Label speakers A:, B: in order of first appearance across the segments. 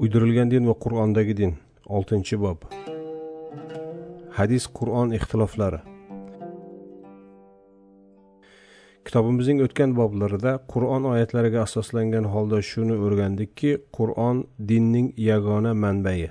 A: uydirilgan din va qur'ondagi din. Oltinchi bob. Hadis qur'on ixtiloflari. Kitobimizning o'tgan boblarida qur'on oyatlariga asoslangan holda shuni o'rgandikki qur'on dinning yagona manbai.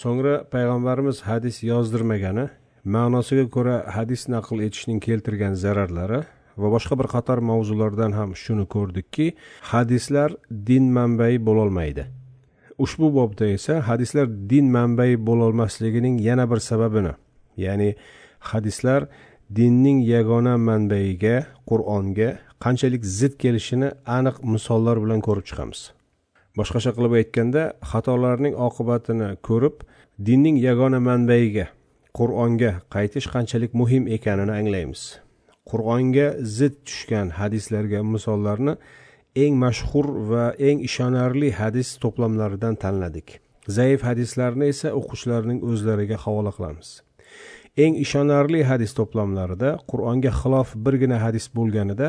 A: So'ngra payg'ambarimiz hadis yozdirmagani ma'nosiga ko'ra hadis naql etishning keltirgan zararlari va boshqa bir qator mavzulardan ham shuni ko'rdikki hadislar din manbai bo'lolmaydi. Ushbu bobda esa hadislar din manbai bo'lolmasligining yana bir sababini ya'ni hadislar dinning yagona manbaiga qur'onga qanchalik zid kelishini aniq misollar bilan ko'rib chiqamiz. Boshqacha qilib aytganda xatolarning oqibatini ko'rib dinning yagona manbaiga qur'onga qaytish qanchalik muhim ekanini anglaymiz. Qur'onga zid tushgan hadislarga misollarni eng mashhur va eng ishonarli hadis to'plamlaridan tanladik. Zaif hadislarni esa o'quvchilarning o'zlariga havola qilamiz. Eng ishonarli hadis to'plamlarida qur'onga xilof birgina hadis bo'lganida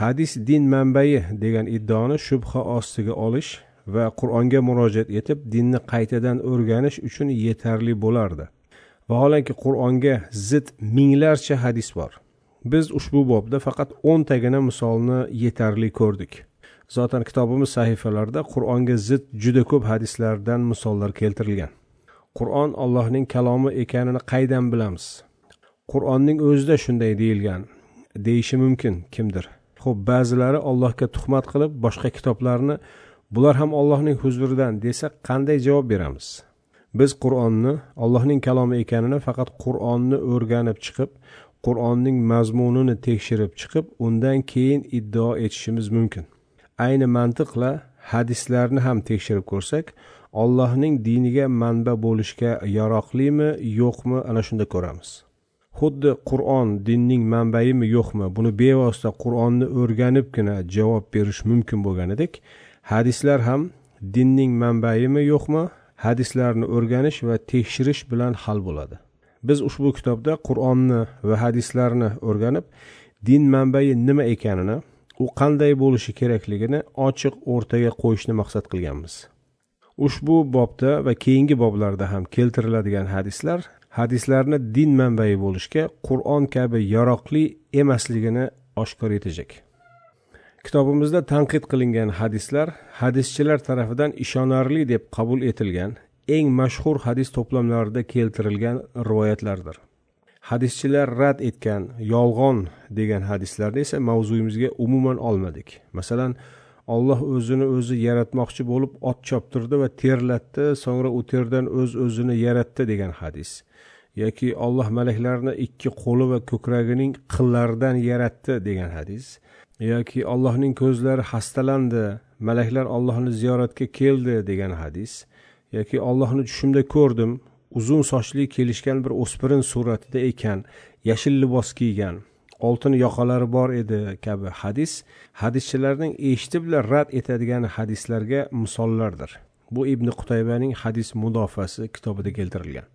A: hadis din manbai degan iddaoni shubha ostiga olish va qur'onga murojaat etib dinni qaytadan o'rganish uchun yetarli bo'lardi. Vaholanki qur'onga zid minglarcha hadis bor. Biz ushbu bobda faqat o'ntagina misolni yetarli ko'rdik. Zotan kitobimiz sahifalarida qur'onga zid juda ko'p hadislardan misollar keltirilgan. Qur'on allohning kalomi ekanini qaydan bilamiz? Qur'onning o'zida shunday deyilgan. Deyishi mumkin kimdir? Ho'p ba'zilari allohga tuhmat qilib boshqa kitoblarni bular ham allohning huzuridan desa qanday javob beramiz? Biz qur'onni allohning kalomi ekanini faqat qur'onni o'rganib chiqib qur'onning mazmunini tekshirib chiqib undan keyin iddao etishimiz mumkin. Ayni mantiqla hadislarni ham tekshirib ko'rsak ollohning diniga manba bo'lishga yaroqlimi yo'qmi ana shunda ko'ramiz. Xuddi qur'on dinning manbaimi yo'qmi buni bevosita qur'onni o'rganibgina javob berish mumkin bo'lganidek hadislar ham dinning manbaimi yo'qmi hadislarni o'rganish va tekshirish bilan hal bo'ladi. Biz ushbu kitobda qur'onni va hadislarni o'rganib din manbai nima ekanini u qanday bo'lishi kerakligini ochiq o'rtaga qo'yishni maqsad qilganmiz. Ushbu bobda va keyingi boblarda ham keltiriladigan hadislar hadislarni din manbai bo'lishga qur'on kabi yaroqli emasligini oshkor etajak kitobimizda tanqid qilingan hadislar hadischilar tarafidan ishonarli deb qabul etilgan eng mashhur hadis to'plamlarida keltirilgan rivoyatlardir. Hadischilar rad etgan yolg'on degan hadislarni esa mavzuyimizga umuman olmadik. Masalan olloh o'zini o'zi yaratmoqchi bo'lib ot choptirdi va terlatdi so'ngra u terdan o'z öz o'zini yaratdi degan hadis. Yoki olloh malaklarni ikki qo'li va ko'kragining qillaridan yaratdi degan hadis. Yoki ollohning ko'zlari xastalandi malaklar ollohni ziyoratga keldi degan hadis. Yoki ollohni tushimda ko'rdim uzun sochli kelishgan bir o'spirin suratida ekan yashil libos kiygan oltin yoqalari bor edi kabi hadis hadischilarning eshitiblar rad etadigan hadislarga misollardir. Bu ibn qutaybaning hadis mudofasi kitobida keltirilgan.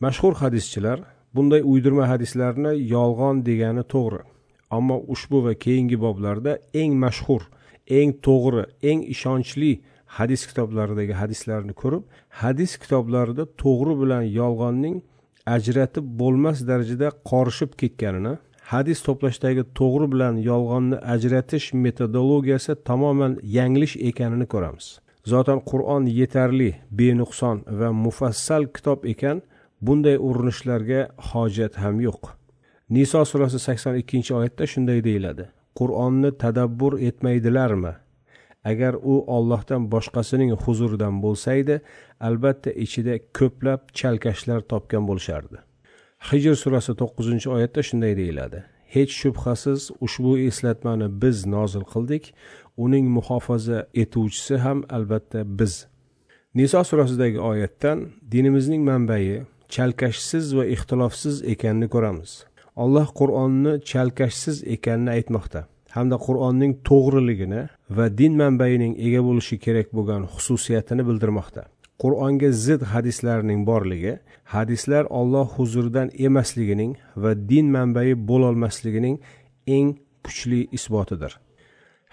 A: Mashhur hadischilar bunday uydirma hadislarni yolg'on degani to'g'ri ammo ushbu va keyingi boblarda eng mashhur eng to'g'ri eng ishonchli hadis kitoblaridagi hadislarni ko'rib hadis kitoblarida to'g'ri bilan yolg'onning ajratib bo'lmas darajada qorishib ketganini hadis to'plashdagi to'g'ri bilan yolg'onni ajratish metodologiyasi tamoman yanglish ekanini ko'ramiz. Zotan qur'on yetarli benuqson va mufassal kitob ekan bunday urinishlarga hojat ham yo'q. Niso surasi sakson ikkinchi oyatda shunday deyiladi qur'onni tadabbur etmaydilarmi? Agar u ollohdan boshqasining huzuridan bo'lsaydi albatta ichida ko'plab chalkashlar topgan bo'lishardi. Hijr surasi to'qqizinchi oyatda shunday deyiladi. Hech shubhasiz ushbu eslatmani biz nozil qildik. Uning muhofaza etuvchisi ham albatta biz. Niso surasidagi oyatdan dinimizning manbai chalkashsiz va ixtilofsiz ekanini ko'ramiz. Alloh qur'onni chalkashsiz ekanini aytmoqda. Hamda qur'onning to'g'riligini va din manbaining ega bo'lishi kerak bo'lgan xususiyatini bildirmoqda. Qur'onga zid hadislarning borligi hadislar olloh huzuridan emasligining va din manbai bo'lolmasligining eng kuchli isbotidir.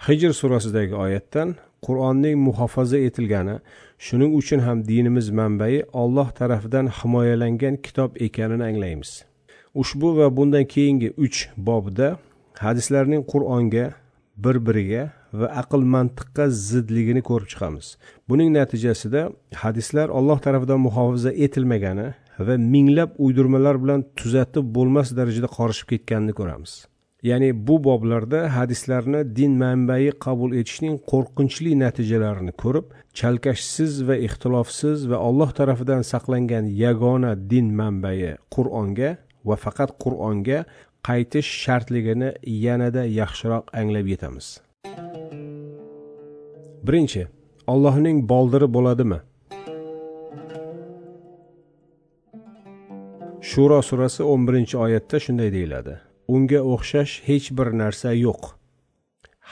A: Hijr surasidagi oyatdan qur'onning muhofaza etilgani shuning uchun ham dinimiz manbai olloh tarafidan himoyalangan kitob ekanini anglaymiz. Ushbu va bundan keyingi uch bobda hadislarning qur'onga bir biriga va aql mantiqqa zidligini ko'rib chiqamiz. Buning natijasida hadislar alloh tarafidan muhofaza etilmagani va minglab uydirmalar bilan tuzatib bo'lmas darajada qorishib ketganini ko'ramiz. Ya'ni bu boblarda hadislarni din manbai qabul etishning qo'rqinchli natijalarini ko'rib chalkashsiz va ixtilofsiz va alloh tarafidan saqlangan yagona din manbai qur'onga va faqat qur'onga qaytish shartligini yanada yaxshiroq anglab yetamiz. Birinchi ollohning boldiri bo'ladimi? Shuro surasi o'n birinchi oyatda shunday deyiladi. Unga o'xshash hech bir narsa yo'q.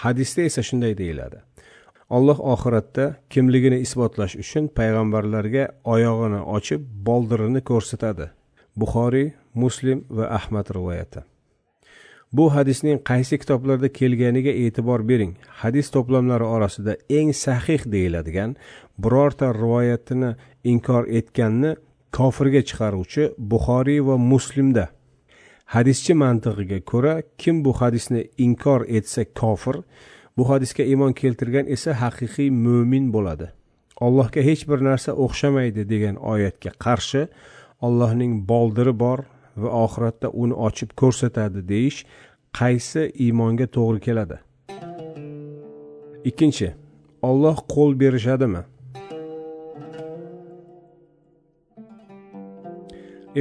A: Hadisda esa shunday deyiladi. Alloh oxiratda kimligini isbotlash uchun payg'ambarlarga oyog'ini ochib boldirini ko'rsatadi. Buxoriy muslim va ahmad rivoyati. Bu hadisning qaysi kitoblarda kelganiga e'tibor bering. Hadis to'plamlari orasida eng sahih deyiladigan birorta rivoyatini inkor etganni kofirga chiqaruvchi buxoriy va muslimda. Hadischi mantig'iga ko'ra kim bu hadisni inkor etsa kofir bu hadisga iymon keltirgan esa haqiqiy mo'min bo'ladi. Allohga hech bir narsa o'xshamaydi degan oyatga qarshi allohning boldiri bor va oxiratda uni ochib ko'rsatadi deyish qaysi iymonga to'g'ri keladi? Ikkinchi olloh qo'l berishadimi?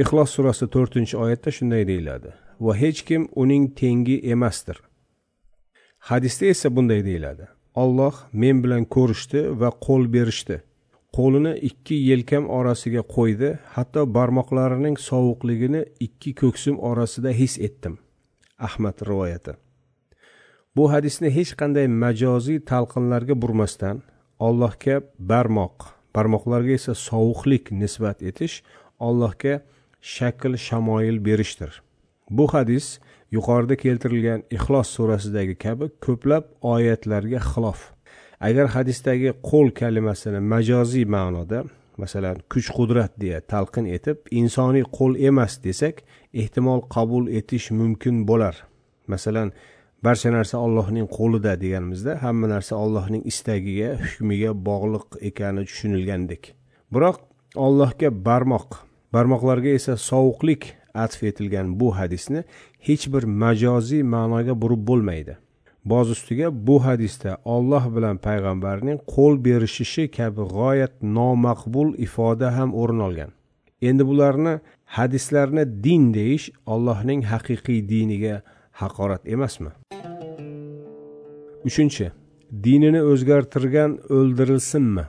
A: Ixlos surasi to'rtinchi oyatda shunday deyiladi. Va hech kim uning tengi emasdir. Hadisda esa bunday deyiladi. Olloh men bilan ko'rishdi va qo'l berishdi. Qo'lini ikki yelkam orasiga qo'ydi. Hatto barmoqlarining sovuqligini ikki ko'ksim orasida his etdim. Ahmad rivoyati. Bu hadisni hech qanday majoziy talqinlarga burmasdan allohga barmoq barmoqlarga esa sovuqlik nisbat etish allohga shakl shamoyil berishdir. Bu hadis yuqorida keltirilgan ixlos surasidagi kabi ko'plab oyatlarga xilof. Agar hadisdagi qo'l kalimasini majoziy ma'noda masalan kuch qudrat deya talqin etib insoniy qo'l emas desak ehtimol qabul etish mumkin bo'lar. Masalan barcha narsa ollohning qo'lida deganimizda hamma narsa ollohning istagiga hukmiga bog'liq ekani tushunilgandek. Biroq ollohga barmoq barmoqlarga esa sovuqlik atf etilgan bu hadisni hech bir majoziy ma'noga burib bo'lmaydi. Boz ustiga bu hadisda olloh bilan payg'ambarning qo'l berishishi kabi g'oyat nomaqbul ifoda ham o'rin olgan. Endi bularni hadislarni din deyish ollohning haqiqiy diniga haqorat emasmi? Uchinchi dinini o'zgartirgan o'ldirilsinmi?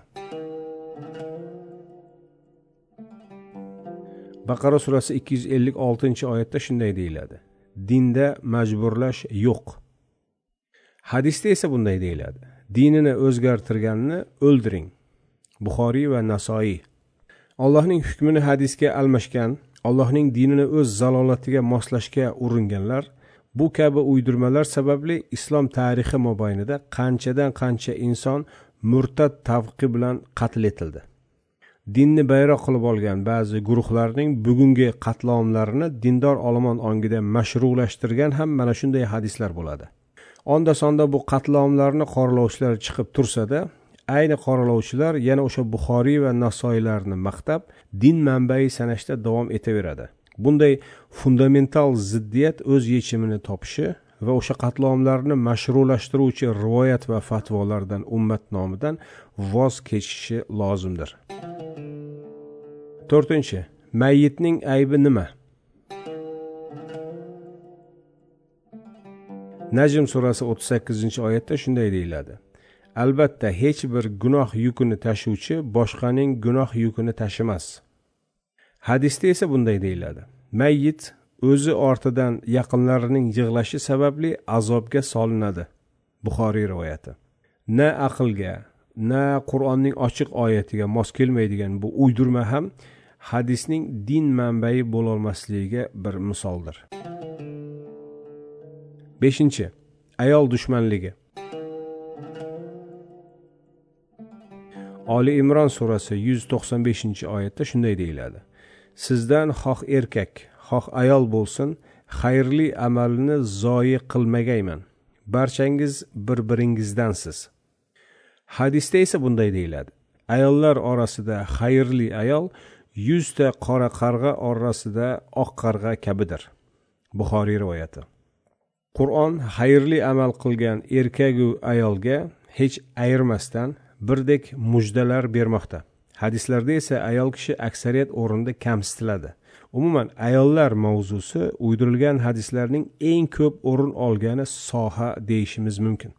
A: Baqara surasi ikki yuz ellik oltinchi oyatda shunday deyiladi. Dinda majburlash yo'q. Hadisda esa bunday deyiladi. Dinini o'zgartirganni o'ldiring. Buxoriy va nasoiy allohning hukmini hadisga almashgan allohning dinini o'z zalolatiga moslashga uringanlar bu kabi uydirmalar sababli islom tarixi mobaynida qanchadan qancha inson murtad tavqi bilan qatl etildi. Dinni bayroq qilib olgan ba'zi guruhlarning bugungi qatlomlarini dindor olomon ongida mashrulashtirgan ham mana shunday hadislar bo'ladi. Onda sonda bu qatlomlarni qoralovchilar chiqib tursada ayni qoralovchilar yana o'sha buxoriy va nasoiylarni maqtab din manbai sanashda davom etaveradi. Bunday fundamental ziddiyat o'z yechimini topishi va o'sha qatlomlarni mashrulashtiruvchi rivoyat va fatvolardan ummat nomidan voz kechishi lozimdir. To'rtinchi mayyitning aybi nima? Najm surasi o'ttiz sakkizinchi oyatda shunday deyiladi. Albatta hech bir gunoh yukini tashuvchi boshqaning gunoh yukini tashimas. Hadisda esa bunday deyiladi. Mayyit o'zi ortidan yaqinlarining yig'lashi sababli azobga solinadi. Buxoriy rivoyati. Na aqlga na qur'onning ochiq oyatiga mos kelmaydigan bu uydirma ham hadisning din manbai bo'lolmasligiga bir misoldir. beshinchi. Ayol dushmanligi. Oli imron surasi yuz to'qson beshinchi oyatda shunday deyiladi. Sizdan xoh erkak xoh ayol bo'lsin xayrli amalni zoyi qilmagayman. Barchangiz bir biringizdansiz hadisda esa bunday deyiladi. Ayollar orasida xayrli ayol yuzta qora qarg'a orasida oq qarg'a kabidir. Buxoriy rivoyati. Qur'on xayrli amal qilgan erkagu ayolga hech ayirmasdan birdek mujdalar bermoqda. Hadislarda esa ayol kishi aksariyat o'rinda kamsitiladi. Umuman ayollar mavzusi uydirilgan hadislarning eng ko'p o'rin olgani soha deyishimiz mumkin.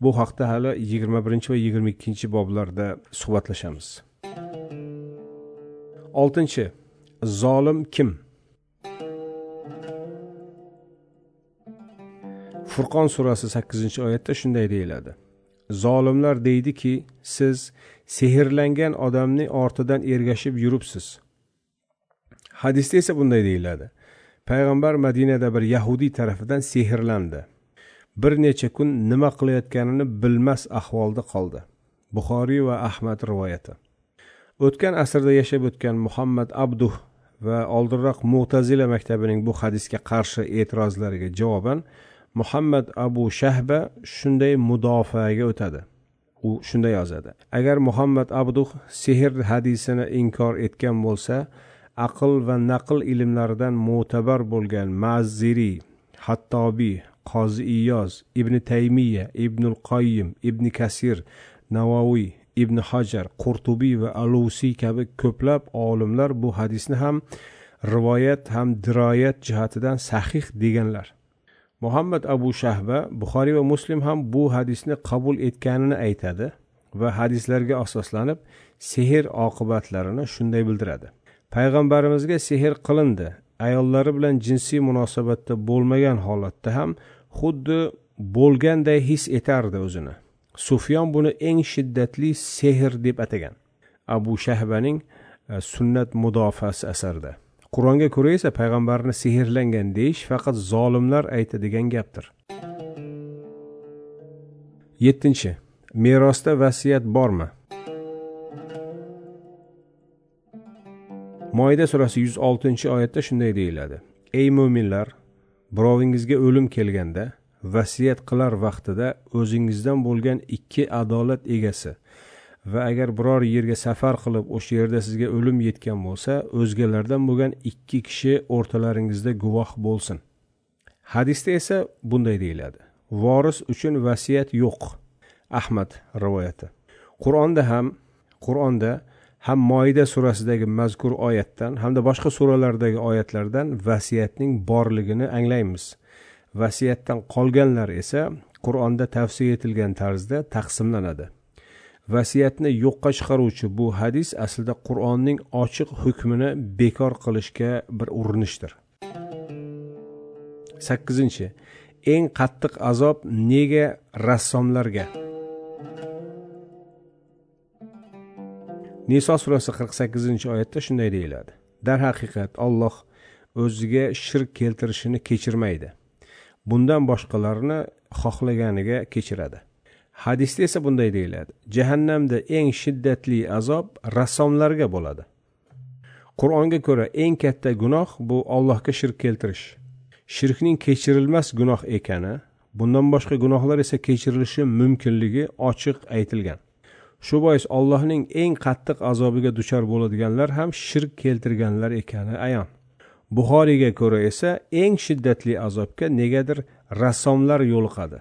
A: Bu haqda hali yigirma birinchi va yigirma ikkinchi boblarda suhbatlashamiz. Oltinchi zolim kim? Furqon surasi sakkizinchi oyatda shunday deyiladi. Zolimlar deydiki siz sehrlangan odamning ortidan ergashib yuribsiz. Hadisda esa bunday deyiladi. Payg'ambar madinada bir yahudiy tarafidan sehrlandi. Bir necha kun nima qilayotganini bilmas ahvolda qoldi. Buxoriy va ahmad rivoyati. O'tgan asrda yashab o'tgan muhammad abduh va oldinroq mo'tazila maktabining bu hadisga qarshi e'tirozlariga javoban muhammad abu shahba shunday mudofaaga o'tadi. U shunday yozadi. Agar muhammad abduh sehr hadisini inkor etgan bo'lsa aql va naql ilmlaridan mo'tabar bo'lgan maziriy hattobiy qozi iyoz ibn taymiya ibnul qoyim ibn kasir navoiy ibn hajar qurtubiy va alusiy kabi ko'plab olimlar bu hadisni ham rivoyat ham diroyat jihatidan sahih deganlar. Muhammad abu shahba buxoriy va muslim ham bu hadisni qabul etganini aytadi va hadislarga asoslanib sehr oqibatlarini shunday bildiradi. Payg'ambarimizga sehr qilindi. Ayollari bilan jinsiy munosabatda bo'lmagan holatda ham xuddi bo'lganday his etardi o'zini. Sufyon buni eng shiddatli sehr deb atagan. Abu shahbaning e, sunnat mudofaasi asarida. Qur'onga ko'ra esa payg'ambarni sehrlangan deyish faqat zolimlar aytadigan gapdir. Yettinchi. Merosda vasiyat bormi? Moyda surasi yuz oltinchi oyatda shunday deyiladi. Ey mo'minlar birovingizga o'lim kelganda vasiyat qilar vaqtida o'zingizdan bo'lgan ikki adolat egasi va agar biror yerga safar qilib o'sha yerda sizga o'lim yetgan bo'lsa o'zgalardan bo'lgan ikki kishi o'rtalaringizda guvoh bo'lsin. Hadisda esa bunday deyiladi. Voris uchun vasiyat yo'q. Ahmad rivoyati. Qur'onda ham qur'onda ham moida surasidagi mazkur oyatdan hamda boshqa suralardagi oyatlardan vasiyatning borligini anglaymiz. Vasiyatdan qolganlar esa qur'onda tavsiya etilgan tarzda taqsimlanadi. Vasiyatni yo'qqa chiqaruvchi bu hadis aslida qur'onning ochiq hukmini bekor qilishga bir urinishdir. Sakkizinchi eng qattiq azob nega rassomlarga? Niso surasi qirq sakkizinchi oyatda shunday deyiladi. Darhaqiqat olloh o'ziga shirk keltirishini kechirmaydi. Bundan boshqalarni xohlaganiga kechiradi. Hadisda esa bunday deyiladi. Jahannamda eng shiddatli azob rassomlarga bo'ladi. Qur'onga ko'ra eng katta gunoh bu allohga shirk keltirish. Shirkning kechirilmas gunoh ekani bundan boshqa gunohlar esa kechirilishi mumkinligi ochiq aytilgan. Shu bois allohning eng qattiq azobiga duchor bo'ladiganlar ham shirk keltirganlar ekani ayon. Buxoriyga ko'ra esa eng shiddatli azobga negadir rassomlar yo'liqadi.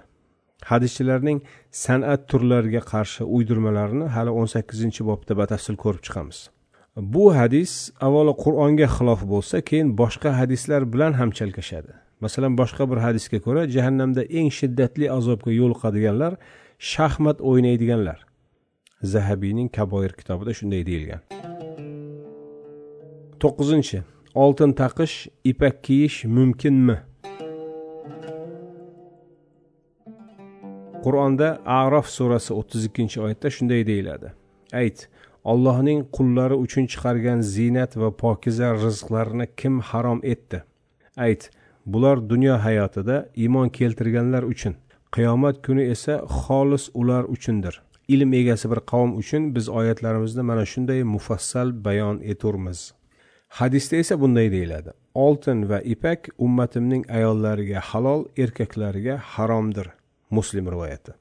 A: Hadischilarning san'at turlariga qarshi uydirmalarini hali o'n sakkizinchi bobda batafsil ko'rib chiqamiz. Bu hadis avvalo qur'onga xilof bo'lsa keyin boshqa hadislar bilan ham chalkashadi. Masalan boshqa bir hadisga ko'ra jahannamda eng shiddatli azobga yo'liqadiganlar shaxmat o'ynaydiganlar. Zahabiyning kaboir kitobida shunday deyilgan. To'qqizinchi oltin taqish ipak kiyish mumkinmi? Qur'onda arof surasi o'ttiz ikkinchi oyatda shunday deyiladi. Ayt allohning qullari uchun chiqargan ziynat va pokiza rizqlarni kim harom etdi? Ayt bular dunyo hayotida iymon keltirganlar uchun qiyomat kuni esa xolis ular uchundir. Ilm egasi bir qavm uchun biz oyatlarimizni mana shunday mufassal bayon eturmiz. Hadisda esa bunday deyiladi. Oltin va ipak ummatimning ayollariga halol erkaklariga haromdir. Muslim rivoyati.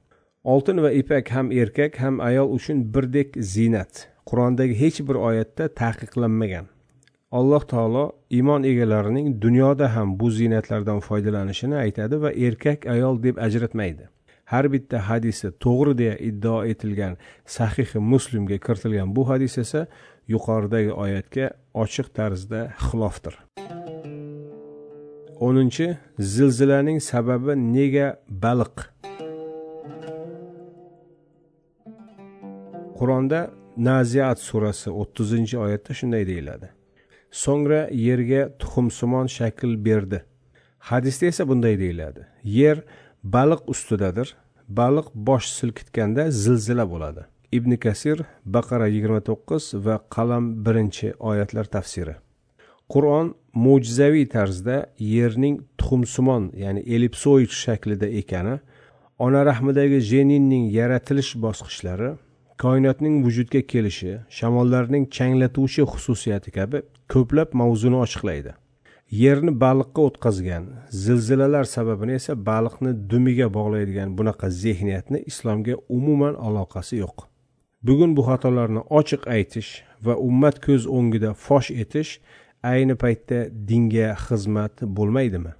A: Oltin va ipak ham erkak ham ayol uchun birdek ziynat qur'ondagi hech bir oyatda taqiqlanmagan. Alloh taolo iymon egalarining dunyoda ham bu ziynatlardan foydalanishini aytadi va erkak ayol deb ajratmaydi. Har bitta hadisi to'g'ri deya iddao etilgan sahihi muslimga kiritilgan bu hadis esa yuqoridagi oyatga ochiq tarzda xilofdir o'ninchi zilzilaning sababi nega baliq? Qur'onda naziat surasi o'ttizinchi oyatda shunday deyiladi. So'ngra yerga tuxumsimon shakl berdi. Hadisda esa bunday deyiladi. Yer baliq ustidadir baliq bosh silkitganda zilzila bo'ladi. Ibn kasir baqara yigirma to'qqiz va qalam birinchi oyatlar tafsiri. Qur'on mo'jizaviy tarzda yerning tuxumsimon ya'ni ellipsoid shaklida ekani ona rahmidagi jeninning yaratilish bosqichlari koinotning vujudga kelishi shamollarning changlatuvchi xususiyati kabi ko'plab mavzuni ochiqlaydi. Yerni baliqqa o'tkazgan zilzilalar sababini esa baliqni dumiga bog'laydigan bunaqa zehniyatni islomga umuman aloqasi yo'q. Bugun bu xatolarni ochiq aytish va ummat ko'z o'ngida fosh etish ayni paytda dinga xizmat bo'lmaydimi?